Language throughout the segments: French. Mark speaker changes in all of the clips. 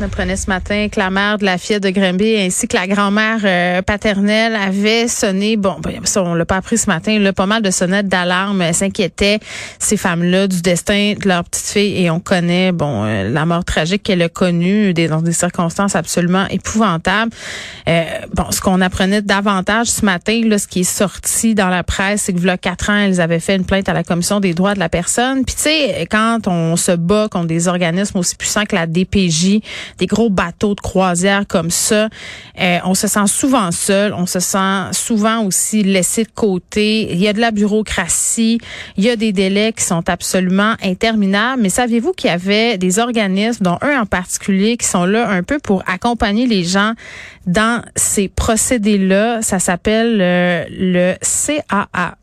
Speaker 1: On apprenait ce matin que la mère de la fille de Grimby ainsi que la grand-mère euh, paternelle avaient sonné, bon, ben, ça, on l'a pas appris ce matin, là, pas mal de sonnettes d'alarme euh, s'inquiétaient ces femmes-là du destin de leur petite fille et on connaît, bon, euh, la mort tragique qu'elle a connue dans des circonstances absolument épouvantables. bon, ce qu'on apprenait davantage ce matin, là, ce qui est sorti dans la presse, c'est que voilà quatre ans, elles avaient fait une plainte à la Commission des droits de la personne. Puis tu sais, quand on se bat contre des organismes aussi puissants que la DPJ, des gros bateaux de croisière comme ça, euh, on se sent souvent seul, on se sent souvent aussi laissé de côté. Il y a de la bureaucratie, il y a des délais qui sont absolument interminables. Mais saviez-vous qu'il y avait des organismes, dont un en particulier, qui sont là un peu pour accompagner les gens dans ces procédés-là? Ça s'appelle euh, le CAA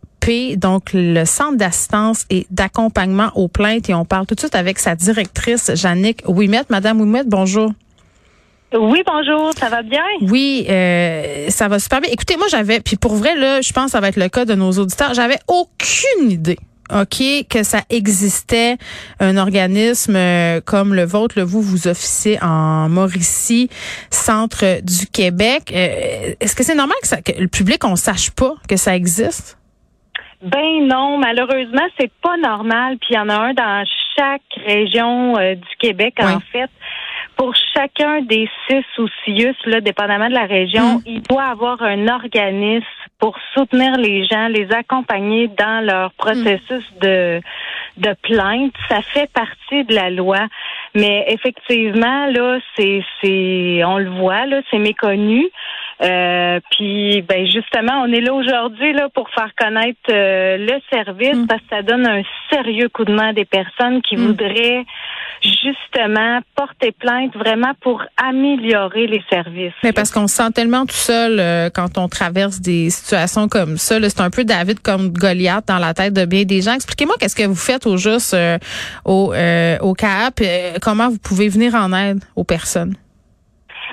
Speaker 1: donc le Centre d'assistance et d'accompagnement aux plaintes. Et on parle tout de suite avec sa directrice, Jannick Ouimet. Madame Ouimet, bonjour.
Speaker 2: Oui, bonjour, ça va bien?
Speaker 1: Oui, euh, ça va super bien. Écoutez, moi j'avais, puis pour vrai, là, je pense que ça va être le cas de nos auditeurs, j'avais aucune idée. OK, que ça existait un organisme euh, comme le vôtre, le vous vous officiez en Mauricie, centre du Québec. Euh, est-ce que c'est normal que, ça, que le public on sache pas que ça existe?
Speaker 2: Ben non, malheureusement, c'est pas normal. Puis il y en a un dans chaque région euh, du Québec, en fait. Pour chacun des six ou six, là, dépendamment de la région, mm. il doit avoir un organisme pour soutenir les gens, les accompagner dans leur processus mm. de de plainte. Ça fait partie de la loi. Mais effectivement, là, c'est, c'est, on le voit, là, c'est méconnu. Euh, puis, ben justement, on est là aujourd'hui là pour faire connaître euh, le service mm. parce que ça donne un sérieux coup de main à des personnes qui mm. voudraient justement porter plainte vraiment pour améliorer les services.
Speaker 1: Mais parce qu'on se sent tellement tout seul euh, quand on traverse des situations comme ça. C'est un peu David comme Goliath dans la tête de bien des gens. Expliquez-moi qu'est-ce que vous faites au juste au, au CAP, comment vous pouvez venir en aide aux personnes?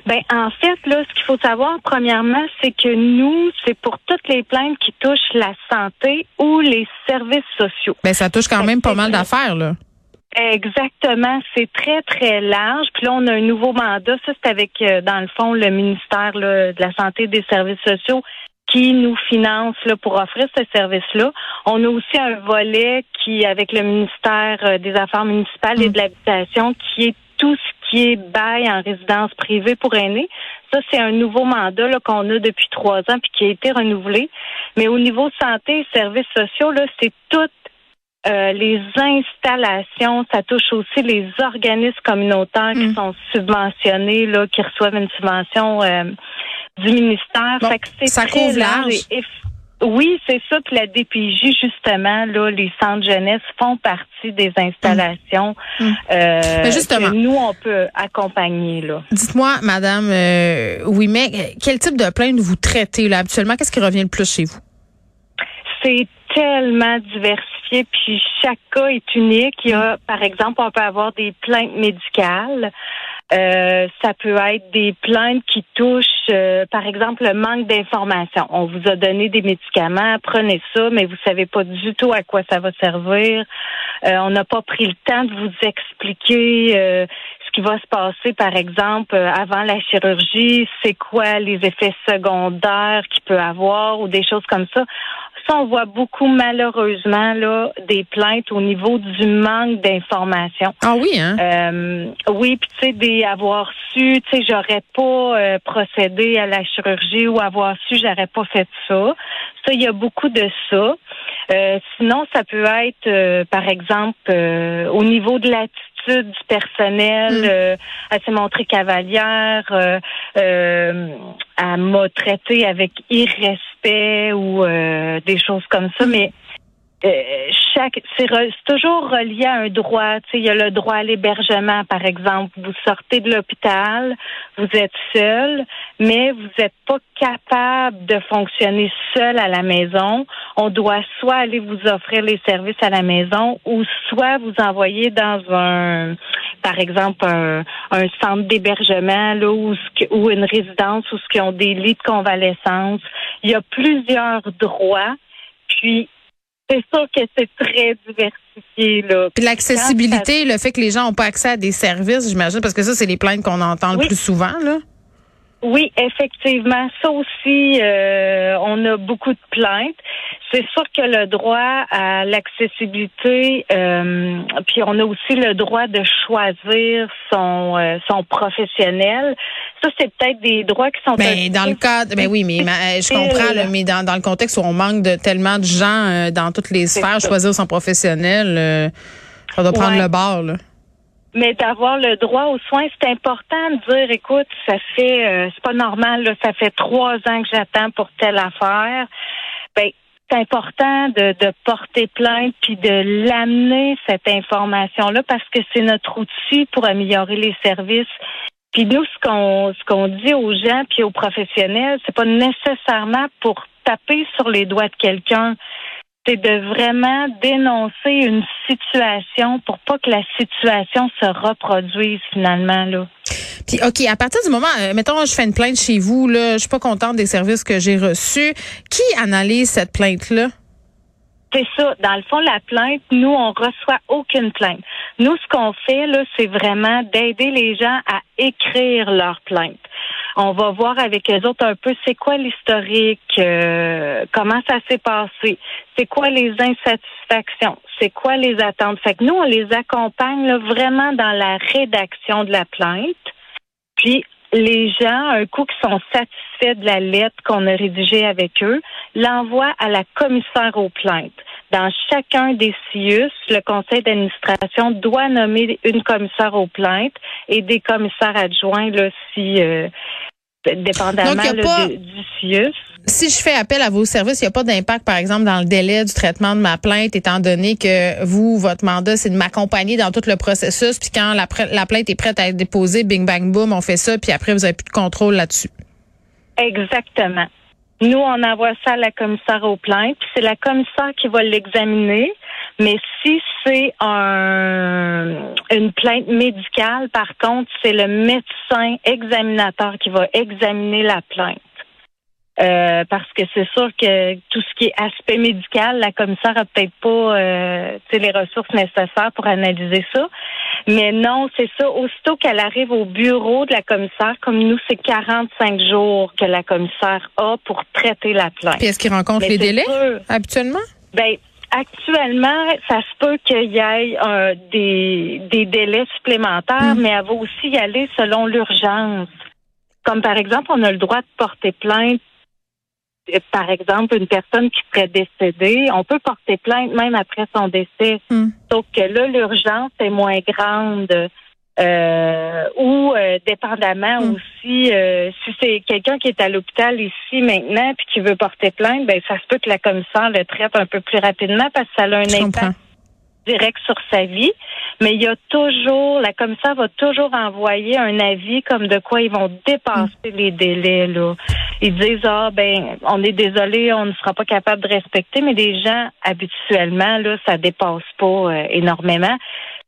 Speaker 2: Ben en fait, là, ce qu'il faut savoir premièrement, c'est que nous, c'est pour toutes les plaintes qui touchent la santé ou les services sociaux.
Speaker 1: Ben ça touche quand même pas mal d'affaires, là.
Speaker 2: Exactement, c'est très très large. Puis là, on a un nouveau mandat. Ça, c'est avec, euh, dans le fond, le ministère de la santé et des services sociaux qui nous finance là, pour offrir ce service-là. On a aussi un volet qui, avec le ministère euh, des Affaires municipales et de l'habitation, qui est tout ce qui est bail en résidence privée pour aînés. Ça, c'est un nouveau mandat qu'on a depuis trois ans puis qui a été renouvelé. Mais au niveau santé et services sociaux, là, c'est toutes euh, les installations, ça touche aussi les organismes communautaires qui mm. sont subventionnés, là, qui reçoivent une subvention euh, du ministère.
Speaker 1: ça couvre large.
Speaker 2: Oui, c'est ça. Puis la DPJ, justement, là, les centres jeunesse font partie des installations mmh. mmh. Euh, justement, que nous, on peut accompagner. là.
Speaker 1: Dites-moi, Madame euh, oui, mais quel type de plainte vous traitez là? Habituellement? Qu'est-ce qui revient le plus chez vous?
Speaker 2: C'est tellement diversifié, puis chaque cas est unique. Il y a, par exemple, on peut avoir des plaintes médicales. Euh, ça peut être des plaintes qui touchent, euh, par exemple, le manque d'information. On vous a donné des médicaments, prenez ça, mais vous savez pas du tout à quoi ça va servir. Euh, on n'a pas pris le temps de vous expliquer ce qui va se passer, par exemple, avant la chirurgie, c'est quoi les effets secondaires qu'il peut avoir ou des choses comme ça ça, on voit beaucoup malheureusement là des plaintes au niveau du manque d'information.
Speaker 1: Ah oui, hein?
Speaker 2: Euh, oui, puis tu sais, des avoir su, tu sais, j'aurais pas euh, procédé à la chirurgie ou avoir su, j'aurais pas fait ça. Ça, il y a beaucoup de ça. Euh, sinon, ça peut être, par exemple, au niveau de l'attitude du personnel. Mm. Euh, elle s'est montrée cavalière. Euh, euh, elle m'a traité avec irrespect ou des choses comme ça. Mais chaque c'est toujours relié à un droit. Tu sais, il y a le droit à l'hébergement, par exemple. Vous sortez de l'hôpital, vous êtes seul, mais vous n'êtes pas capable de fonctionner seul à la maison. on doit soit aller vous offrir les services à la maison ou soit vous envoyer dans un, par exemple, un, centre d'hébergement là ou, ou une résidence où ce qui ont des lits de convalescence. Il y a plusieurs droits. Puis c'est sûr que c'est très diversifié. Là.
Speaker 1: Puis l'accessibilité, le fait que les gens n'ont pas accès à des services, j'imagine, parce que ça, c'est les plaintes qu'on entend le plus souvent. Là.
Speaker 2: Oui, effectivement. Ça aussi, euh, on a beaucoup de plaintes. C'est sûr que le droit à l'accessibilité, euh, puis on a aussi le droit de choisir son euh, son professionnel. Ça, c'est peut-être des droits qui sont.
Speaker 1: Mais ben, dans le cadre, ben oui, mais je comprends, mais dans, dans le contexte où on manque de tellement de gens dans toutes les sphères, choisir son professionnel, ça doit prendre le bord. Là.
Speaker 2: Mais d'avoir le droit aux soins, c'est important de dire, écoute, ça fait, euh, c'est pas normal, là, ça fait trois ans que j'attends pour telle affaire. Ben, c'est important de, de porter plainte puis de l'amener cette information-là parce que c'est notre outil pour améliorer les services. Puis nous, ce qu'on ce qu'on dit aux gens puis aux professionnels, c'est pas nécessairement pour taper sur les doigts de quelqu'un c'est de vraiment dénoncer une situation pour pas que la situation se reproduise finalement là.
Speaker 1: Puis OK, à partir du moment euh, mettons je fais une plainte chez vous là, je suis pas contente des services que j'ai reçus, qui analyse cette plainte là
Speaker 2: c'est ça. Dans le fond, la plainte, nous, on reçoit aucune plainte. Nous, ce qu'on fait, là, c'est vraiment d'aider les gens à écrire leur plainte. On va voir avec les autres un peu c'est quoi l'historique, euh, comment ça s'est passé, c'est quoi les insatisfactions, c'est quoi les attentes. Fait que nous, on les accompagne vraiment dans la rédaction de la plainte. Puis les gens, un coup qui sont satisfaits de la lettre qu'on a rédigée avec eux, l'envoient à la commissaire aux plaintes. Dans chacun des CIUS, le conseil d'administration doit nommer une commissaire aux plaintes et des commissaires adjoints là, si euh, dépendamment du, du CIUS
Speaker 1: si je fais appel à vos services, il n'y a pas d'impact, par exemple, dans le délai du traitement de ma plainte, étant donné que vous, votre mandat, c'est de m'accompagner dans tout le processus, puis quand la, la, plainte est prête à être déposée, bing bang boom, on fait ça, puis après, vous n'avez plus de contrôle là-dessus.
Speaker 2: Exactement. Nous, on envoie ça à la commissaire aux plaintes, puis c'est la commissaire qui va l'examiner. Mais si c'est un, une plainte médicale, par contre, c'est le médecin examinateur qui va examiner la plainte. Euh, parce que c'est sûr que tout ce qui est aspect médical, la commissaire a peut-être pas euh, les ressources nécessaires pour analyser ça. Mais non, c'est ça. Aussitôt qu'elle arrive au bureau de la commissaire, comme nous, c'est 45 jours que la commissaire a pour traiter la plainte.
Speaker 1: Puis est-ce qu'il rencontre les délais habituellement?
Speaker 2: Ben, actuellement, ça se peut qu'il y ait euh, des, des délais supplémentaires, hmm. mais elle va aussi y aller selon l'urgence. Comme par exemple, on a le droit de porter plainte par exemple, une personne qui serait décédée, on peut porter plainte même après son décès. Hmm. Sauf que là, l'urgence est moins grande. Euh, ou euh, dépendamment hmm. aussi, euh, si c'est quelqu'un qui est à l'hôpital ici maintenant puis qui veut porter plainte, ben ça se peut que la commissaire le traite un peu plus rapidement parce que ça a un impact direct sur sa vie, mais il y a toujours, la commissaire va toujours envoyer un avis comme de quoi ils vont dépasser mm. les délais. Là. Ils disent ah ben on est désolé, on ne sera pas capable de respecter, mais les gens habituellement là ça dépasse pas euh, énormément.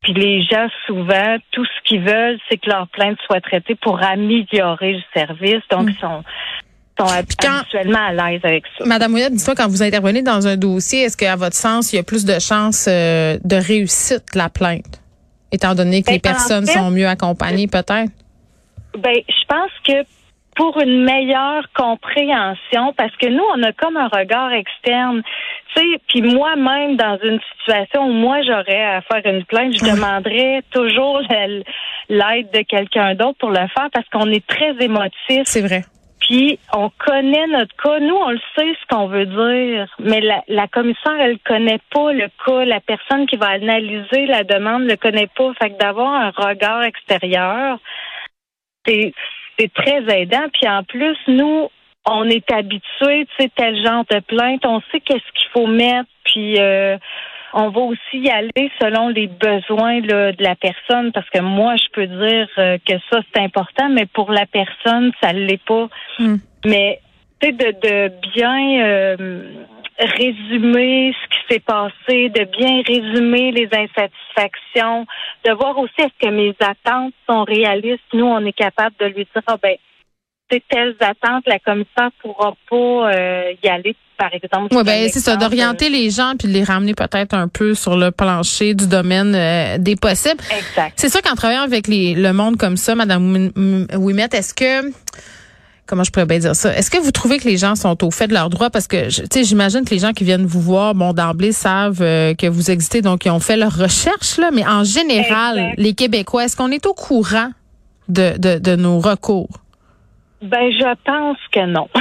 Speaker 2: Puis les gens souvent tout ce qu'ils veulent c'est que leur plainte soit traitée pour améliorer le service, donc mm. ils sont sont habituellement à l'aise avec ça.
Speaker 1: Madame Ouellette, dis-moi, quand vous intervenez dans un dossier, est-ce qu'à votre sens, il y a plus de chances euh, de réussite la plainte, étant donné que les ben, personnes sont mieux accompagnées, peut-être?
Speaker 2: Ben, je pense que pour une meilleure compréhension, parce que nous, on a comme un regard externe. Tu sais, puis moi-même, dans une situation où moi, j'aurais à faire une plainte, je demanderais toujours l'aide de quelqu'un d'autre pour le faire parce qu'on est très émotif.
Speaker 1: C'est vrai.
Speaker 2: Puis on connaît notre cas. Nous, on le sait ce qu'on veut dire, mais la, la commissaire, elle connaît pas le cas. La personne qui va analyser la demande ne connaît pas. Fait que d'avoir un regard extérieur, c'est c'est très aidant. Puis en plus, nous, on est habitués, tu sais, tel genre de plainte, on sait qu'est-ce qu'il faut mettre. Puis euh, on va aussi y aller selon les besoins de la personne, parce que moi, je peux dire euh, que ça, c'est important, mais pour la personne, ça ne l'est pas. Hmm. Mais tu sais, de, de bien euh, résumer ce qui s'est passé, de bien résumer les insatisfactions, de voir aussi est-ce que mes attentes sont réalistes. Nous, on est capable de lui dire, ah ben, c'est telles attentes, la commissaire pourra pas euh, y aller, par exemple.
Speaker 1: Oui, ben c'est ça, d'orienter les gens puis de les ramener peut-être un peu sur le plancher du domaine euh, des possibles.
Speaker 2: Exact.
Speaker 1: C'est ça qu'en travaillant avec les, le monde comme ça, Madame Ouimet, est-ce que comment je pourrais bien dire ça? Est-ce que vous trouvez que les gens sont au fait de leurs droits? Parce que, tu sais, j'imagine que les gens qui viennent vous voir, bon, d'emblée savent euh, que vous existez, donc ils ont fait leur recherche, là. Mais en général, les Québécois, est-ce qu'on est au courant de, de, de nos recours?
Speaker 2: Ben, je pense que non.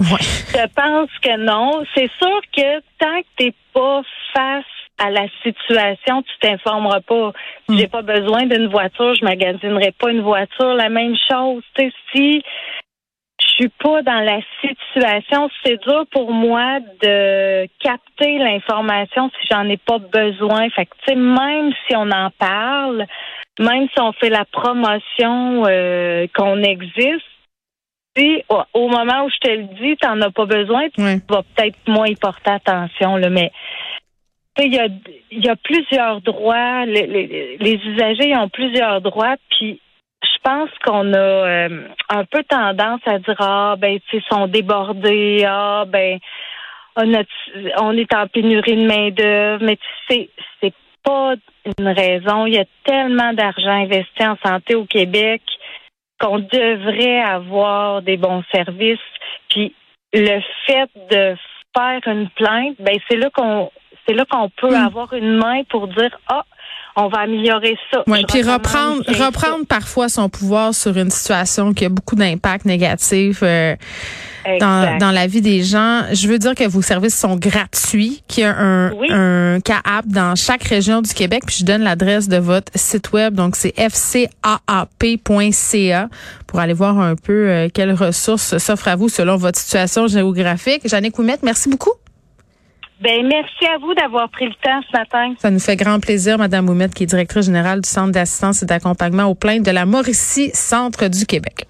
Speaker 2: Je pense que non. C'est sûr que tant que t'es pas face à la situation, tu t'informeras pas. Si j'ai hmm. pas besoin d'une voiture, je magasinerai pas une voiture. La même chose, tu sais, si suis pas dans la situation, c'est dur pour moi de capter l'information si j'en ai pas besoin. Fait que, tu sais, même si on en parle, même si on fait la promotion euh, qu'on existe, au moment où je te le dis, tu n'en as pas besoin, tu vas peut-être moins y porter attention, là, mais il y a, y a plusieurs droits, les, les, usagers ont plusieurs droits, puis pense qu'on a euh, un peu tendance à dire ah ben ils sont débordés, ah ben on, on est en pénurie de main d'œuvre, mais tu sais c'est pas une raison. Il y a tellement d'argent investi en santé au Québec qu'on devrait avoir des bons services. Puis le fait de faire une plainte, ben c'est là qu'on c'est là qu'on peut hmm. avoir une main pour dire ah on va améliorer ça.
Speaker 1: Oui, puis reprendre reprendre parfois son pouvoir sur une situation qui a beaucoup d'impact négatif. Euh, dans, dans, la vie des gens. Je veux dire que vos services sont gratuits, qu'il y a un, un CAAP dans chaque région du Québec. Puis je donne l'adresse de votre site web. Donc, c'est fcaap.ca pour aller voir un peu euh, quelles ressources s'offrent à vous selon votre situation géographique. Jeannick Ouimet, merci beaucoup.
Speaker 2: Ben, merci à vous d'avoir pris le temps ce matin.
Speaker 1: Ça nous fait grand plaisir, Madame Ouimet, qui est directrice générale du Centre d'assistance et d'accompagnement aux plaintes de la Mauricie, Centre du Québec.